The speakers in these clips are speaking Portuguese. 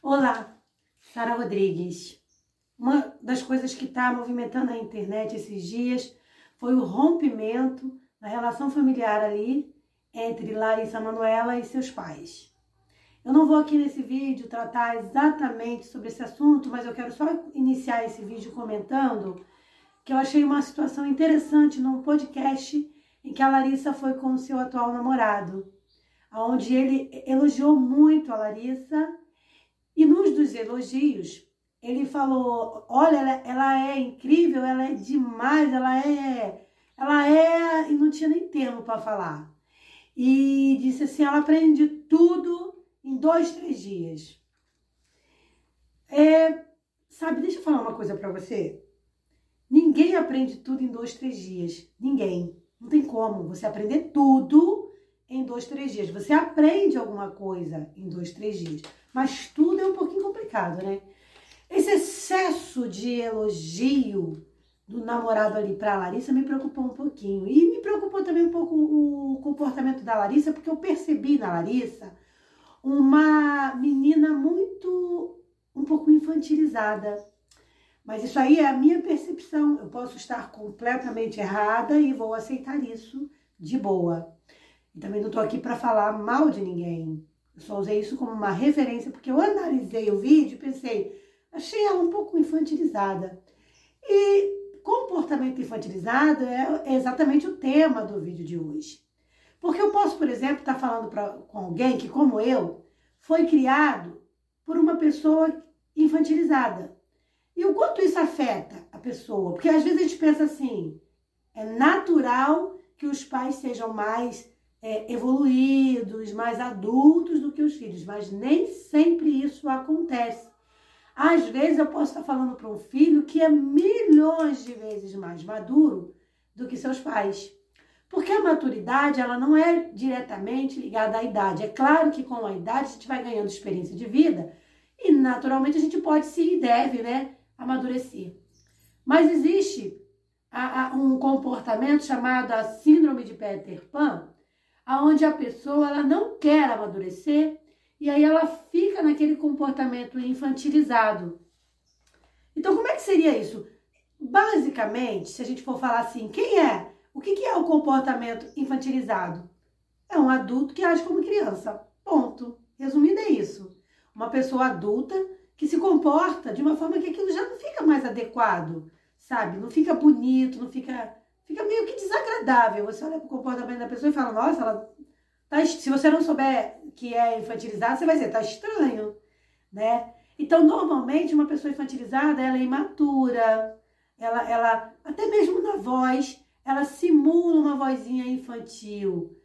Olá, Sara Rodrigues. Uma das coisas que está movimentando a internet esses dias foi o rompimento da relação familiar ali entre Larissa Manuela e seus pais. Eu não vou aqui nesse vídeo tratar exatamente sobre esse assunto, mas eu quero só iniciar esse vídeo comentando que eu achei uma situação interessante num podcast em que a Larissa foi com o seu atual namorado, onde ele elogiou muito a Larissa e nos dos elogios ele falou: olha, ela, ela é incrível, ela é demais, ela é, ela é e não tinha nem termo para falar. E disse assim: ela aprende tudo em dois, três dias. É, sabe, deixa eu falar uma coisa para você. Ninguém aprende tudo em dois, três dias. Ninguém. Não tem como você aprender tudo em dois, três dias. Você aprende alguma coisa em dois, três dias. Mas tudo é um pouquinho complicado, né? Esse excesso de elogio do namorado ali para Larissa me preocupou um pouquinho. E me preocupou também um pouco o comportamento da Larissa, porque eu percebi na Larissa uma menina muito, um pouco infantilizada. Mas isso aí é a minha percepção. Eu posso estar completamente errada e vou aceitar isso de boa. E também não estou aqui para falar mal de ninguém. Eu só usei isso como uma referência, porque eu analisei o vídeo e pensei, achei ela um pouco infantilizada. E comportamento infantilizado é exatamente o tema do vídeo de hoje. Porque eu posso, por exemplo, estar falando pra, com alguém que, como eu, foi criado por uma pessoa infantilizada. E o quanto isso afeta a pessoa? Porque às vezes a gente pensa assim, é natural que os pais sejam mais é, evoluídos, mais adultos do que os filhos, mas nem sempre isso acontece. Às vezes eu posso estar falando para um filho que é milhões de vezes mais maduro do que seus pais. Porque a maturidade, ela não é diretamente ligada à idade. É claro que com a idade a gente vai ganhando experiência de vida e naturalmente a gente pode se e deve, né, amadurecer. Mas existe a, a, um comportamento chamado a síndrome de Peter Pan, aonde a pessoa ela não quer amadurecer e aí ela fica naquele comportamento infantilizado. Então, como é que seria isso? Basicamente, se a gente for falar assim, quem é? O que, que é o comportamento infantilizado? É um adulto que age como criança. Ponto. Resumindo, é isso. Uma pessoa adulta que se comporta de uma forma que aquilo já não fica mais adequado, sabe? Não fica bonito, não fica. Fica meio que desagradável. Você olha para o comportamento da pessoa e fala, nossa, ela Tá, se você não souber que é infantilizado, você vai dizer, tá estranho, né? Então, normalmente, uma pessoa infantilizada, ela é imatura, ela, ela até mesmo na voz, ela simula uma vozinha infantil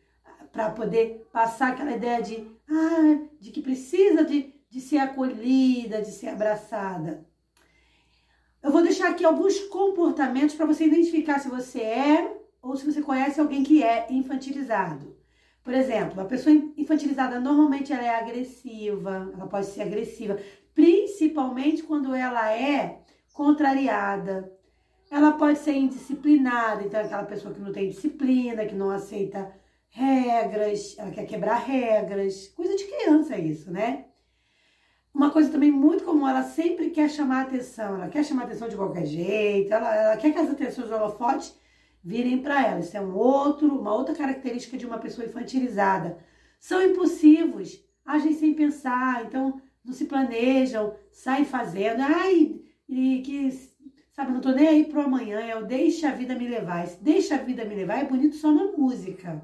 para poder passar aquela ideia de, ah, de que precisa de, de ser acolhida, de ser abraçada. Eu vou deixar aqui alguns comportamentos para você identificar se você é ou se você conhece alguém que é infantilizado. Por exemplo, a pessoa infantilizada normalmente ela é agressiva, ela pode ser agressiva, principalmente quando ela é contrariada. Ela pode ser indisciplinada, então é aquela pessoa que não tem disciplina, que não aceita regras, ela quer quebrar regras, coisa de criança isso, né? Uma coisa também muito comum, ela sempre quer chamar atenção, ela quer chamar atenção de qualquer jeito, ela, ela quer que as atenções do virem para ela. Isso é um outro, uma outra característica de uma pessoa infantilizada. São impulsivos, agem sem pensar, então não se planejam, saem fazendo. Ai, e que, sabe, não tô nem aí pro amanhã, é o deixa a vida me levar. Esse deixa a vida me levar é bonito só na música,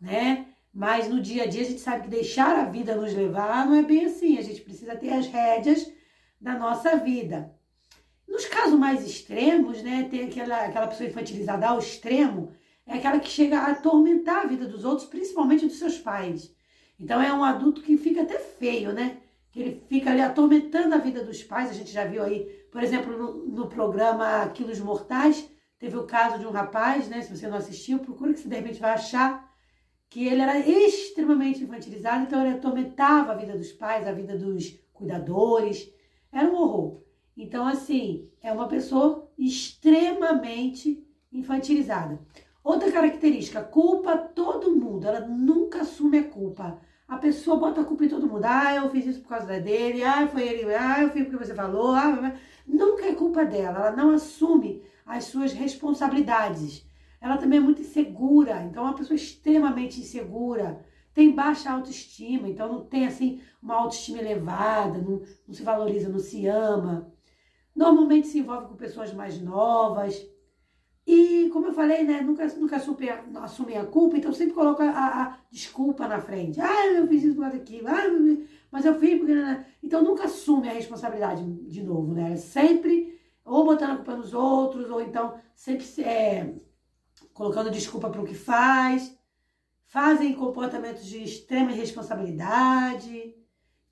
né? Mas no dia a dia a gente sabe que deixar a vida nos levar não é bem assim. A gente precisa ter as rédeas da nossa vida. Nos casos mais extremos, né, tem aquela, aquela pessoa infantilizada ao extremo, é aquela que chega a atormentar a vida dos outros, principalmente dos seus pais. Então é um adulto que fica até feio, né? Que ele fica ali atormentando a vida dos pais. A gente já viu aí, por exemplo, no, no programa Quilos Mortais, teve o caso de um rapaz, né? Se você não assistiu, procura que você de repente vai achar que ele era extremamente infantilizado, então ele atormentava a vida dos pais, a vida dos cuidadores. Era um horror. Então, assim, é uma pessoa extremamente infantilizada. Outra característica, culpa todo mundo. Ela nunca assume a culpa. a pessoa bota a culpa em todo mundo. Ah, eu fiz isso por causa dele. Ah, foi ele. Ah, eu fiz porque você falou. Ah, nunca é culpa dela. Ela não assume as suas responsabilidades. Ela também é muito insegura. Então, é uma pessoa extremamente insegura. Tem baixa autoestima. Então, não tem, assim, uma autoestima elevada. Não, não se valoriza, não se ama. Normalmente se envolve com pessoas mais novas e, como eu falei, né, nunca, nunca super, assumem a culpa, então sempre coloca a, a, desculpa na frente. Ah, eu fiz isso por causa. Ah, mas eu fiz porque... Então nunca assume a responsabilidade de novo, né? Sempre ou botando a culpa nos outros, ou então sempre é, colocando desculpa para o que faz. Fazem comportamentos de extrema irresponsabilidade.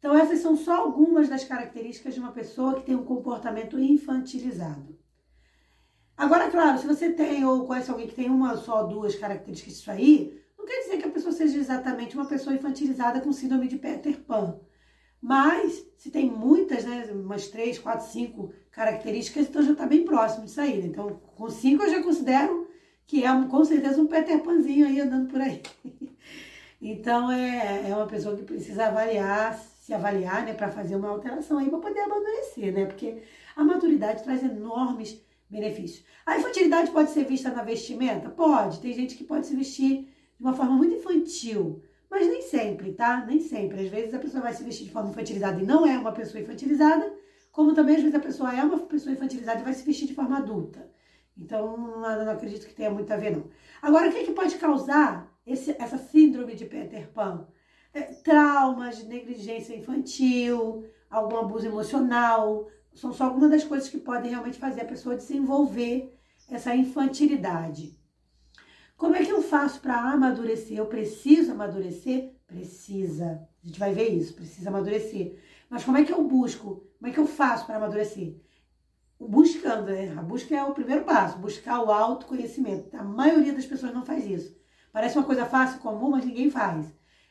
Então essas são só algumas das características de uma pessoa que tem um comportamento infantilizado. Agora, claro, se você tem ou conhece alguém que tem uma só, duas características disso aí, não quer dizer que a pessoa seja exatamente uma pessoa infantilizada com síndrome de Peter Pan. Mas, se tem muitas, né, umas três, quatro, cinco características, então já está bem próximo disso aí. Né? Então, com cinco eu já considero que é com certeza um Peter Panzinho aí andando por aí. então, é, é uma pessoa que precisa avaliar, se avaliar, né, para fazer uma alteração aí, para poder amadurecer, né? Porque a maturidade traz enormes benefícios. A infantilidade pode ser vista na vestimenta? Pode. Tem gente que pode se vestir de uma forma muito infantil, mas nem sempre, tá? Nem sempre. Às vezes a pessoa vai se vestir de forma infantilizada e não é uma pessoa infantilizada, como também às vezes a pessoa é uma pessoa infantilizada e vai se vestir de forma adulta. Então, não, não acredito que tenha muito a ver, não. Agora, o que, é que pode causar esse, essa síndrome de Peter Pan? É, traumas, negligência infantil, algum abuso emocional, são só algumas das coisas que podem realmente fazer a pessoa desenvolver essa infantilidade. Como é que eu faço para amadurecer? Eu preciso amadurecer? Precisa. A gente vai ver isso, precisa amadurecer. Mas como é que eu busco? Como é que eu faço para amadurecer? Buscando, né? A busca é o primeiro passo, buscar o autoconhecimento. A maioria das pessoas não faz isso. Parece uma coisa fácil, comum, mas ninguém faz.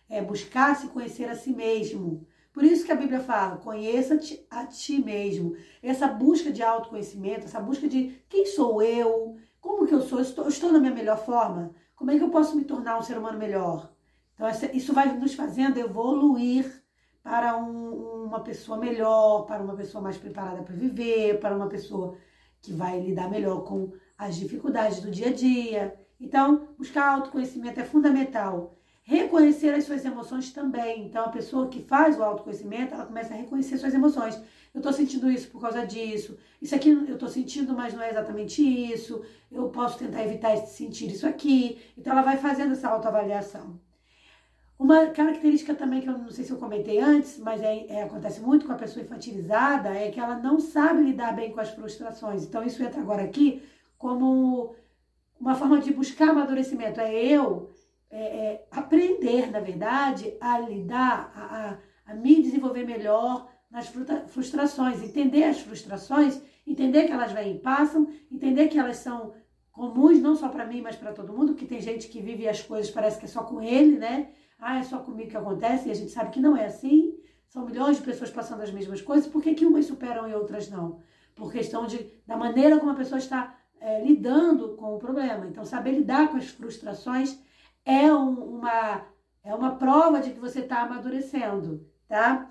É buscar se conhecer a si mesmo. Por isso que a Bíblia fala: conheça-te a ti mesmo. Essa busca de autoconhecimento, essa busca de quem sou eu, como que eu sou, estou, estou na minha melhor forma, como é que eu posso me tornar um ser humano melhor? Então, isso vai nos fazendo evoluir para um, uma pessoa melhor, para uma pessoa mais preparada para viver, para uma pessoa que vai lidar melhor com as dificuldades do dia a dia. Então, buscar autoconhecimento é fundamental. Reconhecer as suas emoções também. Então, a pessoa que faz o autoconhecimento, ela começa a reconhecer suas emoções. Eu estou sentindo isso por causa disso. Isso aqui eu estou sentindo, mas não é exatamente isso. Eu posso tentar evitar sentir isso aqui. Então, ela vai fazendo essa autoavaliação. Uma característica também que eu não sei se eu comentei antes, mas é, é, acontece muito com a pessoa infantilizada, é que ela não sabe lidar bem com as frustrações. Então, isso entra agora aqui como uma forma de buscar amadurecimento. É eu é, é, aprender, na verdade, a lidar, a, a, a me desenvolver melhor nas frustrações, entender as frustrações, entender que elas vêm e passam, entender que elas são comuns não só para mim, mas para todo mundo, que tem gente que vive as coisas parece que é só com ele, né? Ah, é só comigo que acontece, e a gente sabe que não é assim. São milhões de pessoas passando as mesmas coisas, por que, que umas superam e outras não? Por questão de, da maneira como a pessoa está é, lidando com o problema. Então, saber lidar com as frustrações é um, uma, é uma prova de que você está amadurecendo, tá?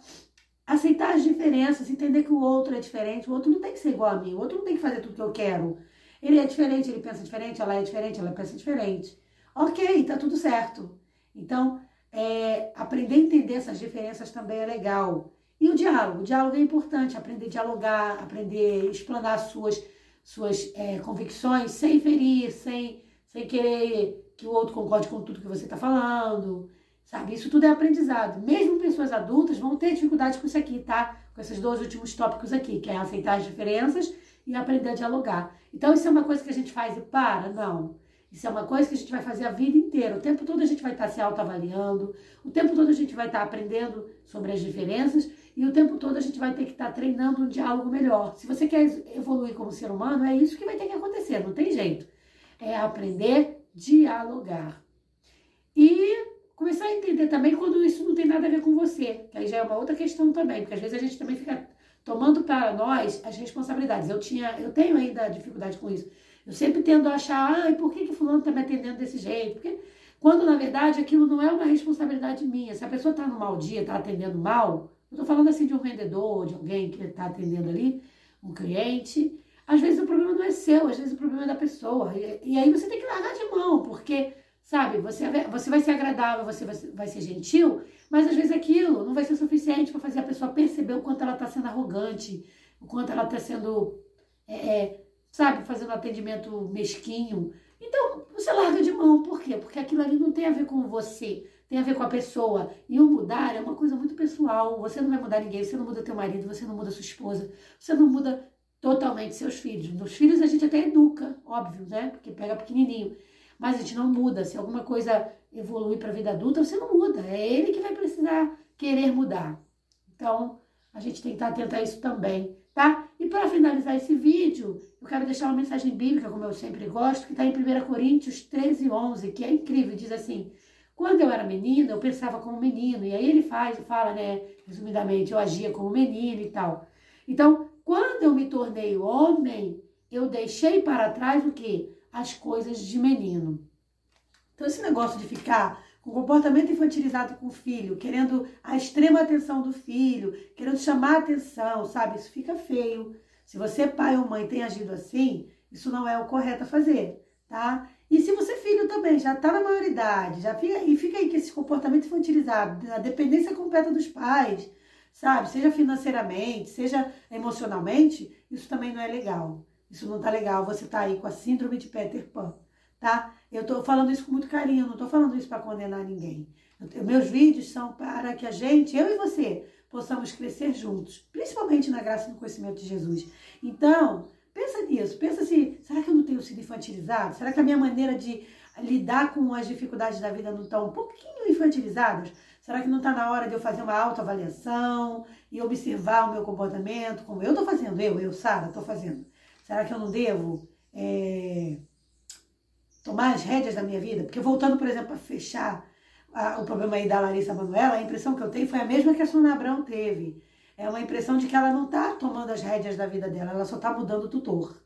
Aceitar as diferenças, entender que o outro é diferente, o outro não tem que ser igual a mim, o outro não tem que fazer tudo que eu quero. Ele é diferente, ele pensa diferente, ela é diferente, ela pensa diferente. Ok, tá tudo certo. Então, é, aprender a entender essas diferenças também é legal. E o diálogo? O diálogo é importante, aprender a dialogar, aprender a explanar suas, suas é, convicções sem ferir, sem, sem querer que o outro concorde com tudo que você está falando, sabe? Isso tudo é aprendizado. Mesmo pessoas adultas vão ter dificuldade com isso aqui, tá? Com esses dois últimos tópicos aqui, que é aceitar as diferenças e aprender a dialogar. Então, isso é uma coisa que a gente faz e para? Não. Isso é uma coisa que a gente vai fazer a vida inteira. O tempo todo a gente vai estar se autoavaliando, o tempo todo a gente vai estar aprendendo sobre as diferenças e o tempo todo a gente vai ter que estar treinando um diálogo melhor. Se você quer evoluir como ser humano, é isso que vai ter que acontecer, não tem jeito. É aprender dialogar. E começar a entender também quando isso não tem nada a ver com você, que aí já é uma outra questão também, porque às vezes a gente também fica tomando para nós as responsabilidades. Eu tinha, eu tenho ainda dificuldade com isso. Eu sempre tendo a achar, ah, por que, que fulano está me atendendo desse jeito? Porque Quando, na verdade, aquilo não é uma responsabilidade minha. Se a pessoa está no mau dia, está atendendo mal, eu estou falando assim de um vendedor, de alguém que está atendendo ali, um cliente, às vezes o problema não é seu, às vezes o problema é da pessoa. E, e aí você tem que largar de mão, porque, sabe, você, você vai ser agradável, você vai, vai ser gentil, mas às vezes aquilo não vai ser suficiente para fazer a pessoa perceber o quanto ela está sendo arrogante, o quanto ela está sendo, é, é, sabe, fazendo atendimento mesquinho. Então, você larga de mão. Por quê? Porque aquilo ali não tem a ver com você, tem a ver com a pessoa. E o mudar é uma coisa muito pessoal. Você não vai mudar ninguém, você não muda teu marido, você não muda sua esposa, você não muda totalmente seus filhos. Nos filhos a gente até educa, óbvio, né? Porque pega pequenininho. Mas a gente não muda. Se alguma coisa evoluir para a vida adulta, você não muda. É ele que vai precisar querer mudar. Então, a gente tem que estar atento a isso também, tá? E para finalizar esse vídeo, eu quero deixar uma mensagem bíblica, como eu sempre gosto, que está em 1 Coríntios 13, 11, que é incrível. Diz assim, quando eu era menina, eu pensava como menino. E aí ele faz, fala, né, resumidamente, eu agia como menino e tal. Então, quando eu me tornei homem, eu deixei para trás o quê? As coisas de menino. Então, esse negócio de ficar com comportamento infantilizado com o filho, querendo a extrema atenção do filho, querendo chamar a atenção, sabe? Isso fica feio. Se você, pai ou mãe, tem agido assim, isso não é o correto a fazer, tá? E se você, filho, também já está na maioridade, já fica, e fica aí com esse comportamento infantilizado, a dependência completa dos pais, sabe? Seja financeiramente, seja emocionalmente, isso também não é legal. Isso não tá legal. Você tá aí com a síndrome de Peter Pan, tá? Eu tô falando isso com muito carinho, não tô falando isso para condenar ninguém. Eu, meus vídeos são para que a gente, eu e você, possamos crescer juntos, principalmente na graça e no conhecimento de Jesus. Então, pensa nisso, pensa se, será que eu não tenho sido infantilizado? Será que a minha maneira de lidar com as dificuldades da vida não está um pouquinho infantilizadas? Será que não está na hora de eu fazer uma autoavaliação e observar o meu comportamento, como eu estou fazendo, eu, eu, Sara, estou fazendo? Será que eu não devo é, tomar as rédeas da minha vida? Porque voltando, por exemplo, a fechar a, o problema aí da Larissa Manoela, a impressão que eu tenho foi a mesma que a Sônia Abrão teve. É uma impressão de que ela não está tomando as rédeas da vida dela, ela só está mudando o tutor.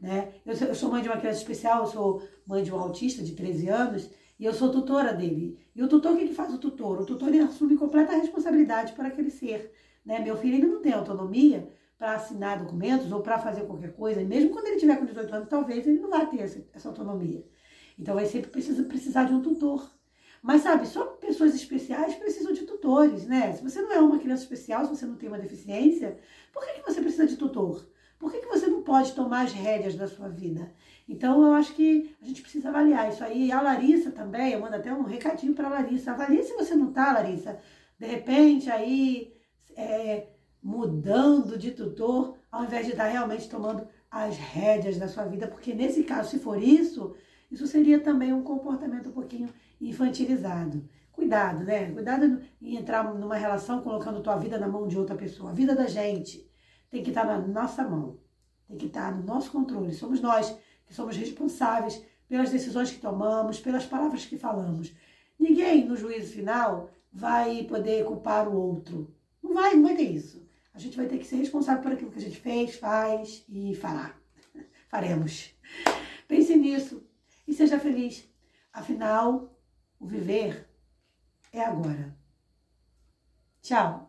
Né? Eu, eu sou mãe de uma criança especial, eu sou mãe de um autista de 13 anos, e eu sou tutora dele. E o tutor, o que, que faz o tutor? O tutor ele assume completa responsabilidade por aquele ser. Né? Meu filho ele não tem autonomia para assinar documentos ou para fazer qualquer coisa. E mesmo quando ele tiver com 18 anos, talvez ele não vá ter essa, essa autonomia. Então vai sempre precisa, precisar de um tutor. Mas sabe, só pessoas especiais precisam de tutores, né? Se você não é uma criança especial, se você não tem uma deficiência, por que, que você precisa de tutor? Por que, que você não pode tomar as rédeas da sua vida? Então, eu acho que a gente precisa avaliar isso aí. E a Larissa também, eu mando até um recadinho para a Larissa. Avalie se você não está, Larissa. De repente, aí, é, mudando de tutor, ao invés de estar realmente tomando as rédeas da sua vida. Porque nesse caso, se for isso, isso seria também um comportamento um pouquinho infantilizado. Cuidado, né? Cuidado em entrar numa relação colocando tua vida na mão de outra pessoa. A vida da gente tem que estar na nossa mão. Tem que estar no nosso controle. Somos nós que somos responsáveis pelas decisões que tomamos, pelas palavras que falamos. Ninguém, no juízo final, vai poder culpar o outro. Não vai, não vai ter isso. A gente vai ter que ser responsável por aquilo que a gente fez, faz e fará. Faremos. Pense nisso e seja feliz. Afinal, o viver é agora. Tchau.